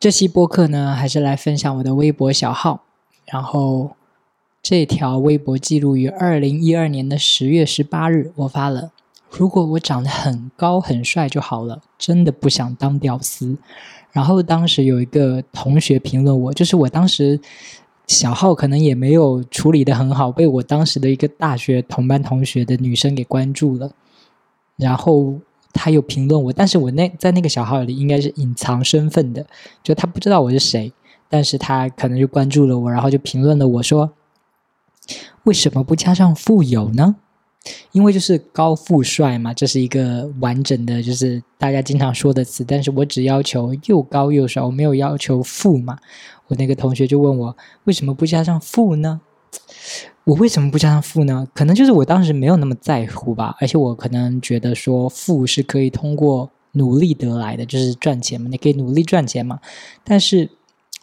这期播客呢，还是来分享我的微博小号。然后这条微博记录于二零一二年的十月十八日，我发了：“如果我长得很高很帅就好了，真的不想当屌丝。”然后当时有一个同学评论我，就是我当时小号可能也没有处理的很好，被我当时的一个大学同班同学的女生给关注了，然后。他有评论我，但是我那在那个小号里应该是隐藏身份的，就他不知道我是谁，但是他可能就关注了我，然后就评论了我说：“为什么不加上富有呢？因为就是高富帅嘛，这是一个完整的，就是大家经常说的词。但是我只要求又高又帅，我没有要求富嘛。我那个同学就问我为什么不加上富呢？”我为什么不加上富呢？可能就是我当时没有那么在乎吧，而且我可能觉得说富是可以通过努力得来的，就是赚钱嘛，你可以努力赚钱嘛。但是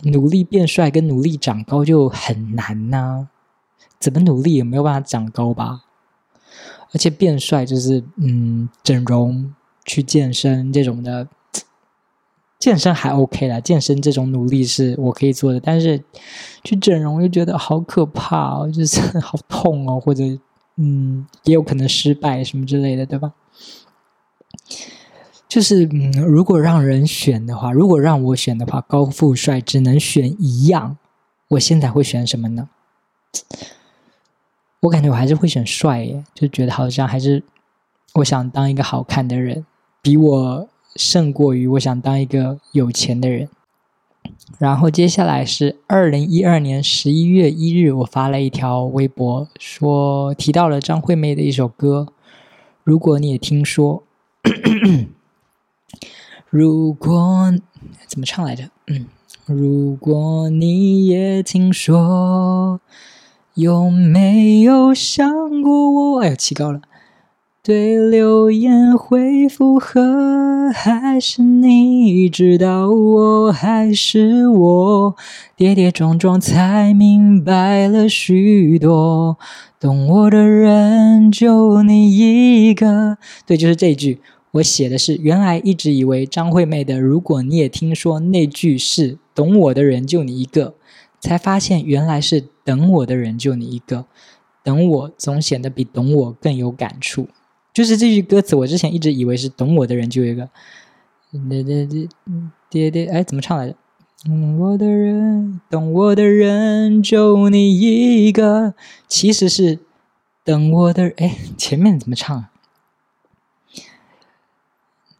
努力变帅跟努力长高就很难呐，怎么努力也没有办法长高吧？而且变帅就是嗯，整容、去健身这种的。健身还 OK 啦，健身这种努力是我可以做的，但是去整容又觉得好可怕哦，就是 好痛哦，或者嗯，也有可能失败什么之类的，对吧？就是嗯，如果让人选的话，如果让我选的话，高富帅只能选一样，我现在会选什么呢？我感觉我还是会选帅耶，就觉得好像还是我想当一个好看的人，比我。胜过于我想当一个有钱的人。然后接下来是二零一二年十一月一日，我发了一条微博，说提到了张惠妹的一首歌。如果你也听说，如果怎么唱来着？嗯，如果你也听说，有没有想过我？哎呀，起高了。对留言回复和，还是你知道我还是我，跌跌撞撞才明白了许多，懂我的人就你一个。对，就是这句，我写的是原来一直以为张惠妹的，如果你也听说那句是懂我的人就你一个，才发现原来是等我的人就你一个，等我总显得比懂我更有感触。就是这句歌词，我之前一直以为是懂我的人就有一个，爹爹爹爹爹，哎，怎么唱来着？懂我的人，懂我的人就你一个，其实是等我的，哎，前面怎么唱？啊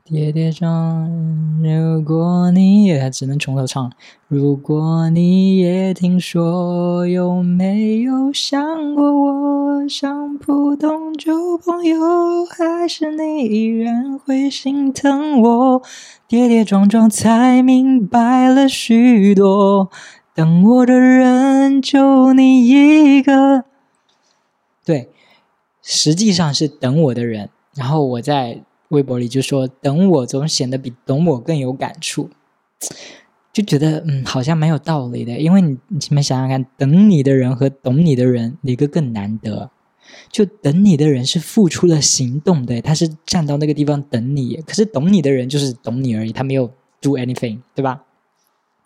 跌跌撞，如果你也只能从头唱。如果你也听说，有没有想过我像普通旧朋友，还是你依然会心疼我？跌跌撞撞才明白了许多，等我的人就你一个。对，实际上是等我的人，然后我在。微博里就说：“等我总显得比懂我更有感触，就觉得嗯，好像蛮有道理的。因为你你前面想想看，等你的人和懂你的人哪个更难得？就等你的人是付出了行动的，他是站到那个地方等你；可是懂你的人就是懂你而已，他没有 do anything，对吧？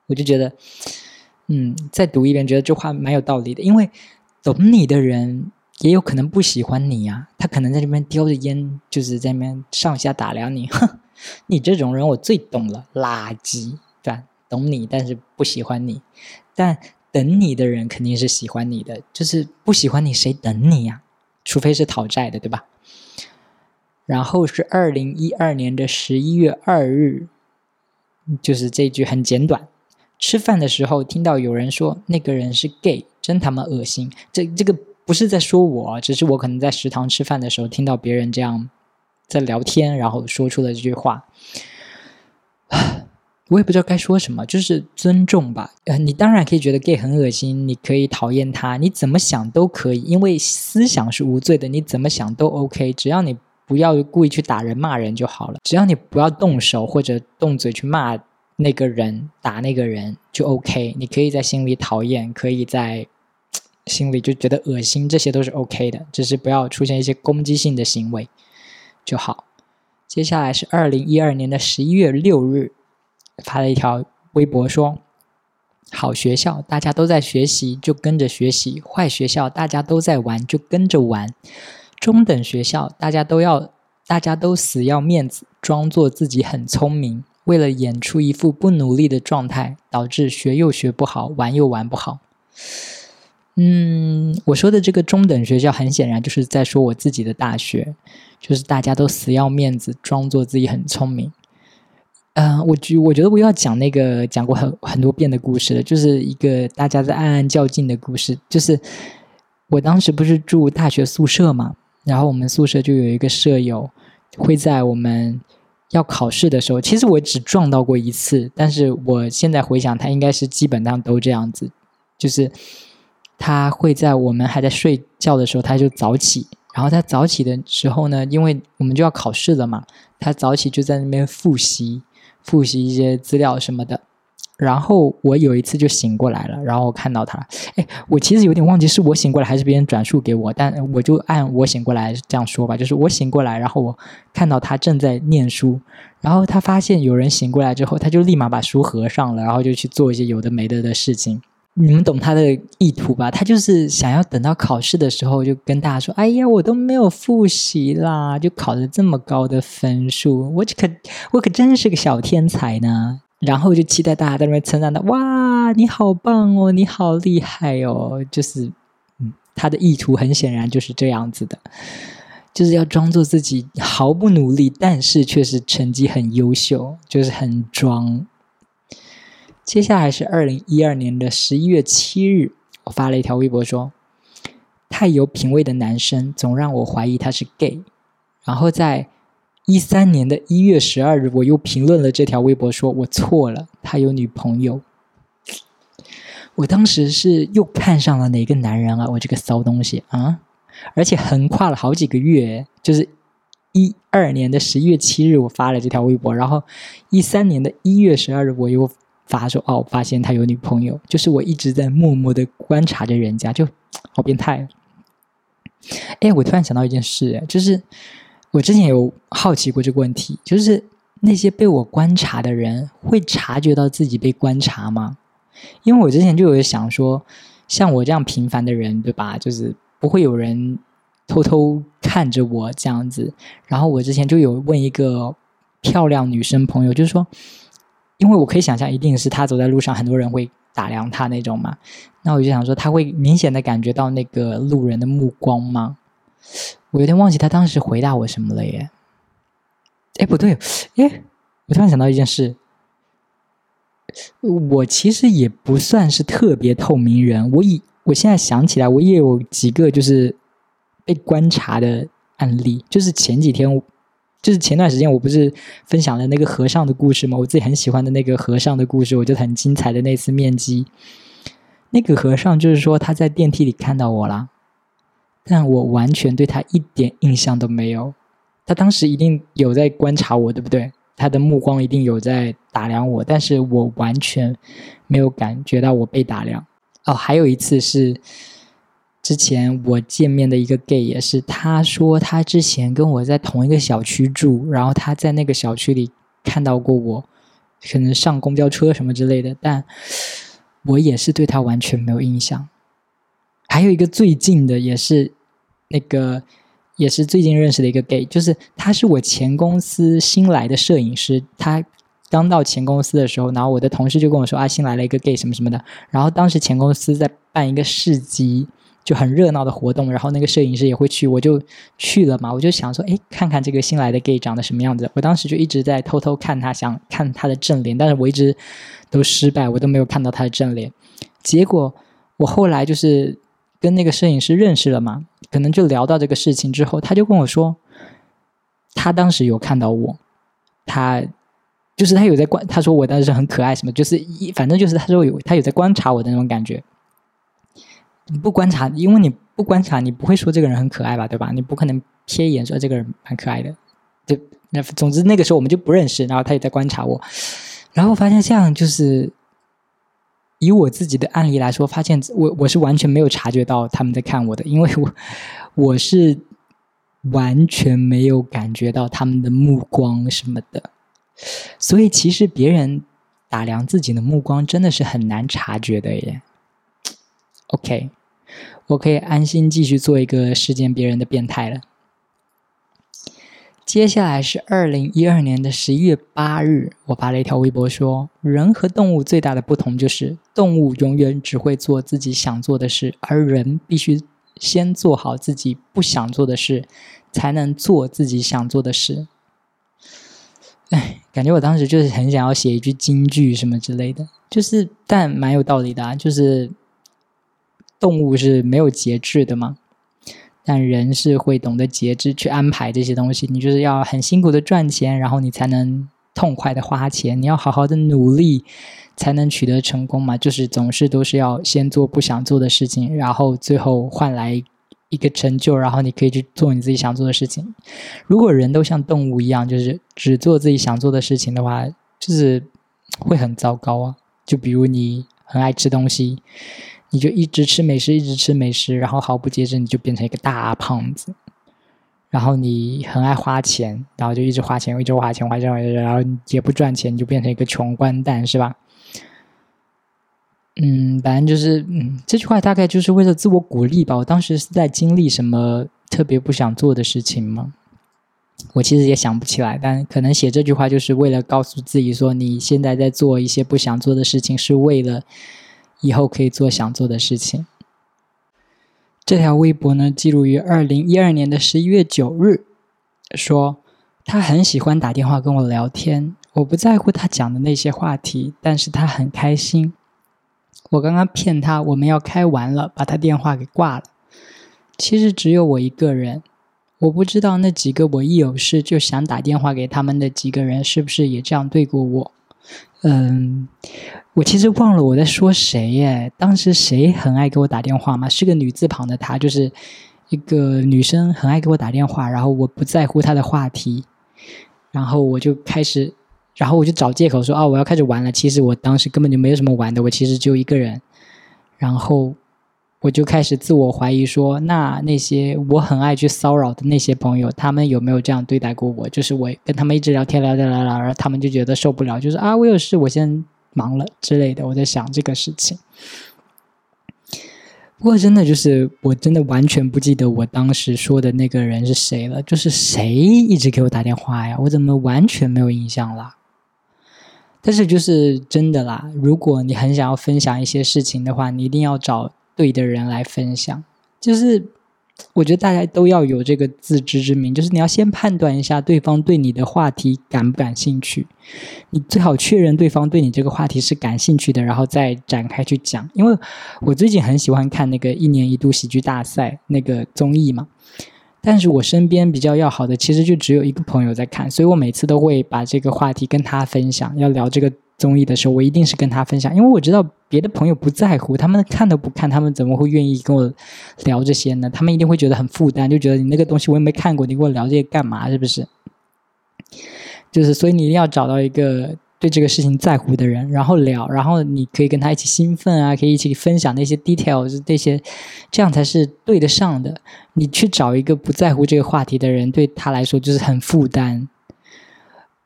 我就觉得，嗯，再读一遍，觉得这话蛮有道理的。因为懂你的人。”也有可能不喜欢你呀，他可能在这边叼着烟，就是在那边上下打量你。哼，你这种人我最懂了，垃圾，对吧？懂你，但是不喜欢你。但等你的人肯定是喜欢你的，就是不喜欢你谁等你呀？除非是讨债的，对吧？然后是二零一二年的十一月二日，就是这句很简短。吃饭的时候听到有人说那个人是 gay，真他妈恶心。这这个。不是在说我，只是我可能在食堂吃饭的时候听到别人这样在聊天，然后说出了这句话。我也不知道该说什么，就是尊重吧。呃，你当然可以觉得 gay 很恶心，你可以讨厌他，你怎么想都可以，因为思想是无罪的，你怎么想都 OK，只要你不要故意去打人骂人就好了，只要你不要动手或者动嘴去骂那个人、打那个人就 OK。你可以在心里讨厌，可以在。心里就觉得恶心，这些都是 OK 的，只是不要出现一些攻击性的行为就好。接下来是二零一二年的十一月六日，发了一条微博说：“好学校大家都在学习，就跟着学习；坏学校大家都在玩，就跟着玩；中等学校大家都要，大家都死要面子，装作自己很聪明，为了演出一副不努力的状态，导致学又学不好，玩又玩不好。”嗯，我说的这个中等学校，很显然就是在说我自己的大学，就是大家都死要面子，装作自己很聪明。嗯，我觉我觉得我要讲那个讲过很很多遍的故事了，就是一个大家在暗暗较劲的故事。就是我当时不是住大学宿舍嘛，然后我们宿舍就有一个舍友，会在我们要考试的时候，其实我只撞到过一次，但是我现在回想，他应该是基本上都这样子，就是。他会在我们还在睡觉的时候，他就早起。然后他早起的时候呢，因为我们就要考试了嘛，他早起就在那边复习，复习一些资料什么的。然后我有一次就醒过来了，然后我看到他，哎，我其实有点忘记是我醒过来还是别人转述给我，但我就按我醒过来这样说吧，就是我醒过来，然后我看到他正在念书，然后他发现有人醒过来之后，他就立马把书合上了，然后就去做一些有的没的的事情。你们懂他的意图吧？他就是想要等到考试的时候，就跟大家说：“哎呀，我都没有复习啦，就考了这么高的分数，我可我可真是个小天才呢。”然后就期待大家在那边称赞他：“哇，你好棒哦，你好厉害哦！”就是，嗯，他的意图很显然就是这样子的，就是要装作自己毫不努力，但是却是成绩很优秀，就是很装。接下来是二零一二年的十一月七日，我发了一条微博说：“太有品味的男生总让我怀疑他是 gay。”然后在一三年的一月十二日，我又评论了这条微博，说我错了，他有女朋友。我当时是又看上了哪个男人啊？我这个骚东西啊！而且横跨了好几个月，就是一二年的十一月七日，我发了这条微博，然后一三年的一月十二日，我又。发说哦，发现他有女朋友，就是我一直在默默的观察着人家，就好变态。哎，我突然想到一件事，就是我之前有好奇过这个问题，就是那些被我观察的人会察觉到自己被观察吗？因为我之前就有想说，像我这样平凡的人，对吧？就是不会有人偷偷看着我这样子。然后我之前就有问一个漂亮女生朋友，就是说。因为我可以想象，一定是他走在路上，很多人会打量他那种嘛。那我就想说，他会明显的感觉到那个路人的目光吗？我有点忘记他当时回答我什么了耶。哎，不对，哎，我突然想到一件事，我其实也不算是特别透明人。我以我现在想起来，我也有几个就是被观察的案例，就是前几天。就是前段时间我不是分享了那个和尚的故事吗？我自己很喜欢的那个和尚的故事，我觉得很精彩的那次面基。那个和尚就是说他在电梯里看到我了，但我完全对他一点印象都没有。他当时一定有在观察我，对不对？他的目光一定有在打量我，但是我完全没有感觉到我被打量。哦，还有一次是。之前我见面的一个 gay 也是，他说他之前跟我在同一个小区住，然后他在那个小区里看到过我，可能上公交车什么之类的，但我也是对他完全没有印象。还有一个最近的也是那个也是最近认识的一个 gay，就是他是我前公司新来的摄影师，他刚到前公司的时候，然后我的同事就跟我说啊，新来了一个 gay 什么什么的，然后当时前公司在办一个市集。就很热闹的活动，然后那个摄影师也会去，我就去了嘛。我就想说，哎，看看这个新来的 gay 长得什么样子。我当时就一直在偷偷看他，想看他的正脸，但是我一直都失败，我都没有看到他的正脸。结果我后来就是跟那个摄影师认识了嘛，可能就聊到这个事情之后，他就跟我说，他当时有看到我，他就是他有在观，他说我当时很可爱，什么就是一反正就是他说有他有在观察我的那种感觉。你不观察，因为你不观察，你不会说这个人很可爱吧，对吧？你不可能瞥一眼说这个人蛮可爱的，就那总之那个时候我们就不认识，然后他也在观察我，然后发现这样就是以我自己的案例来说，发现我我是完全没有察觉到他们在看我的，因为我我是完全没有感觉到他们的目光什么的，所以其实别人打量自己的目光真的是很难察觉的耶。OK，我可以安心继续做一个视奸别人的变态了。接下来是二零一二年的十一月八日，我发了一条微博说：“人和动物最大的不同就是，动物永远只会做自己想做的事，而人必须先做好自己不想做的事，才能做自己想做的事。”哎，感觉我当时就是很想要写一句金句什么之类的，就是但蛮有道理的啊，就是动物是没有节制的嘛。但人是会懂得节制去安排这些东西，你就是要很辛苦的赚钱，然后你才能痛快的花钱。你要好好的努力，才能取得成功嘛。就是总是都是要先做不想做的事情，然后最后换来一个成就，然后你可以去做你自己想做的事情。如果人都像动物一样，就是只做自己想做的事情的话，就是会很糟糕啊。就比如你很爱吃东西。你就一直吃美食，一直吃美食，然后毫不节制，你就变成一个大胖子。然后你很爱花钱，然后就一直花钱，一直花钱，花钱，花钱，然后也不赚钱，你就变成一个穷光蛋，是吧？嗯，反正就是，嗯，这句话大概就是为了自我鼓励吧。我当时是在经历什么特别不想做的事情吗？我其实也想不起来，但可能写这句话就是为了告诉自己说，你现在在做一些不想做的事情，是为了。以后可以做想做的事情。这条微博呢，记录于二零一二年的十一月九日，说他很喜欢打电话跟我聊天，我不在乎他讲的那些话题，但是他很开心。我刚刚骗他我们要开完了，把他电话给挂了。其实只有我一个人，我不知道那几个我一有事就想打电话给他们的几个人，是不是也这样对过我？嗯，我其实忘了我在说谁耶。当时谁很爱给我打电话吗？是个女字旁的她，就是一个女生，很爱给我打电话。然后我不在乎她的话题，然后我就开始，然后我就找借口说啊，我要开始玩了。其实我当时根本就没有什么玩的，我其实就一个人。然后。我就开始自我怀疑，说那那些我很爱去骚扰的那些朋友，他们有没有这样对待过我？就是我跟他们一直聊天，聊聊聊聊，然后他们就觉得受不了，就是啊，我有事，我先忙了之类的。我在想这个事情。不过真的就是，我真的完全不记得我当时说的那个人是谁了。就是谁一直给我打电话呀？我怎么完全没有印象了？但是就是真的啦，如果你很想要分享一些事情的话，你一定要找。对的人来分享，就是我觉得大家都要有这个自知之明，就是你要先判断一下对方对你的话题感不感兴趣，你最好确认对方对你这个话题是感兴趣的，然后再展开去讲。因为我最近很喜欢看那个一年一度喜剧大赛那个综艺嘛，但是我身边比较要好的其实就只有一个朋友在看，所以我每次都会把这个话题跟他分享，要聊这个。综艺的时候，我一定是跟他分享，因为我知道别的朋友不在乎，他们看都不看，他们怎么会愿意跟我聊这些呢？他们一定会觉得很负担，就觉得你那个东西我也没看过，你跟我聊这些干嘛？是不是？就是，所以你一定要找到一个对这个事情在乎的人，然后聊，然后你可以跟他一起兴奋啊，可以一起分享那些 details，这些，这样才是对得上的。你去找一个不在乎这个话题的人，对他来说就是很负担。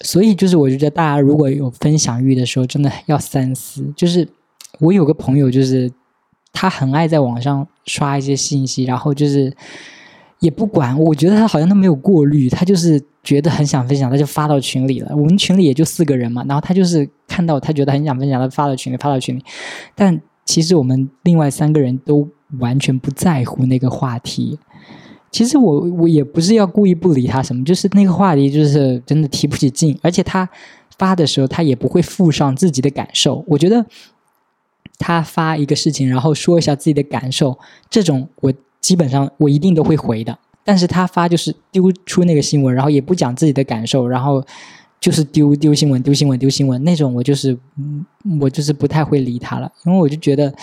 所以就是，我觉得大家如果有分享欲的时候，真的要三思。就是我有个朋友，就是他很爱在网上刷一些信息，然后就是也不管。我觉得他好像都没有过滤，他就是觉得很想分享，他就发到群里了。我们群里也就四个人嘛，然后他就是看到他觉得很想分享，他发到群里，发到群里。但其实我们另外三个人都完全不在乎那个话题。其实我我也不是要故意不理他什么，就是那个话题就是真的提不起劲，而且他发的时候他也不会附上自己的感受。我觉得他发一个事情，然后说一下自己的感受，这种我基本上我一定都会回的。但是他发就是丢出那个新闻，然后也不讲自己的感受，然后就是丢丢新闻、丢新闻、丢新闻那种，我就是我就是不太会理他了，因为我就觉得。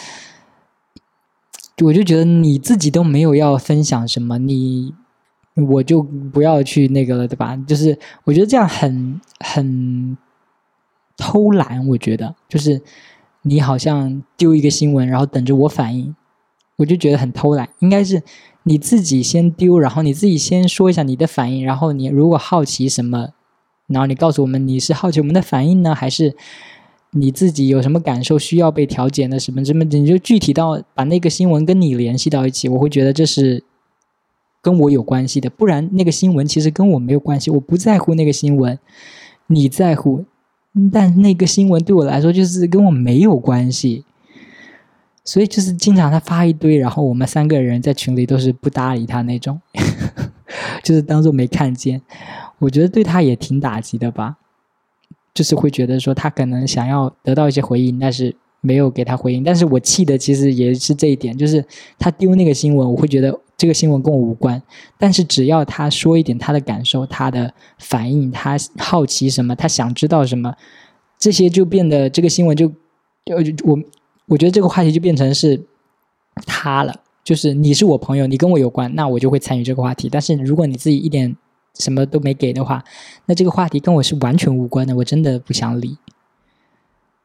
我就觉得你自己都没有要分享什么，你我就不要去那个了，对吧？就是我觉得这样很很偷懒。我觉得就是你好像丢一个新闻，然后等着我反应，我就觉得很偷懒。应该是你自己先丢，然后你自己先说一下你的反应，然后你如果好奇什么，然后你告诉我们你是好奇我们的反应呢，还是你自己有什么感受需要被调节的什么什么，你就具体到把那个新闻跟你联系到一起，我会觉得这是跟我有关系的。不然那个新闻其实跟我没有关系，我不在乎那个新闻，你在乎，但那个新闻对我来说就是跟我没有关系。所以就是经常他发一堆，然后我们三个人在群里都是不搭理他那种，就是当做没看见。我觉得对他也挺打击的吧，就是会觉得说他可能想要得到一些回应，但是没有给他回应。但是我气的其实也是这一点，就是他丢那个新闻，我会觉得这个新闻跟我无关。但是只要他说一点他的感受、他的反应、他好奇什么、他想知道什么，这些就变得这个新闻就就我。我觉得这个话题就变成是他了，就是你是我朋友，你跟我有关，那我就会参与这个话题。但是如果你自己一点什么都没给的话，那这个话题跟我是完全无关的，我真的不想理。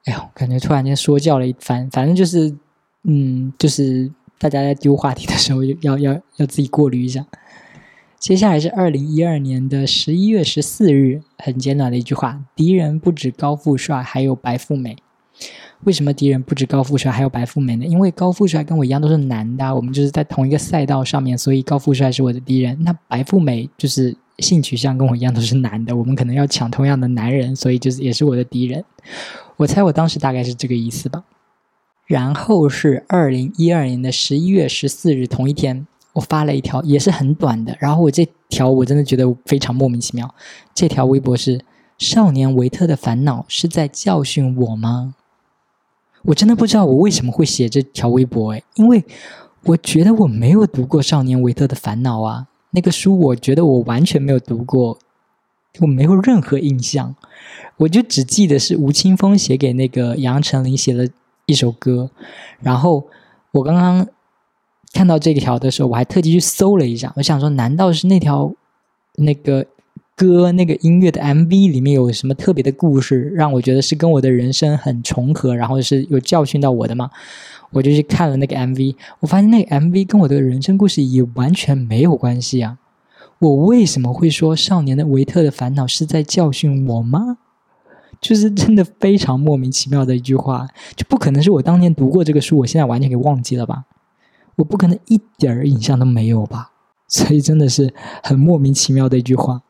哎呦，感觉突然间说教了一番，反正就是，嗯，就是大家在丢话题的时候，要要要自己过滤一下。接下来是二零一二年的十一月十四日，很简短的一句话：敌人不止高富帅，还有白富美。为什么敌人不止高富帅还有白富美呢？因为高富帅跟我一样都是男的，我们就是在同一个赛道上面，所以高富帅是我的敌人。那白富美就是性取向跟我一样都是男的，我们可能要抢同样的男人，所以就是也是我的敌人。我猜我当时大概是这个意思吧。然后是二零一二年的十一月十四日同一天，我发了一条也是很短的，然后我这条我真的觉得非常莫名其妙。这条微博是：少年维特的烦恼是在教训我吗？我真的不知道我为什么会写这条微博哎，因为我觉得我没有读过《少年维特的烦恼》啊，那个书我觉得我完全没有读过，我没有任何印象，我就只记得是吴青峰写给那个杨丞琳写了一首歌，然后我刚刚看到这条的时候，我还特地去搜了一下，我想说，难道是那条那个？歌那个音乐的 MV 里面有什么特别的故事，让我觉得是跟我的人生很重合，然后是有教训到我的吗？我就去看了那个 MV，我发现那个 MV 跟我的人生故事也完全没有关系啊！我为什么会说少年的维特的烦恼是在教训我吗？就是真的非常莫名其妙的一句话，就不可能是我当年读过这个书，我现在完全给忘记了吧？我不可能一点儿印象都没有吧？所以真的是很莫名其妙的一句话。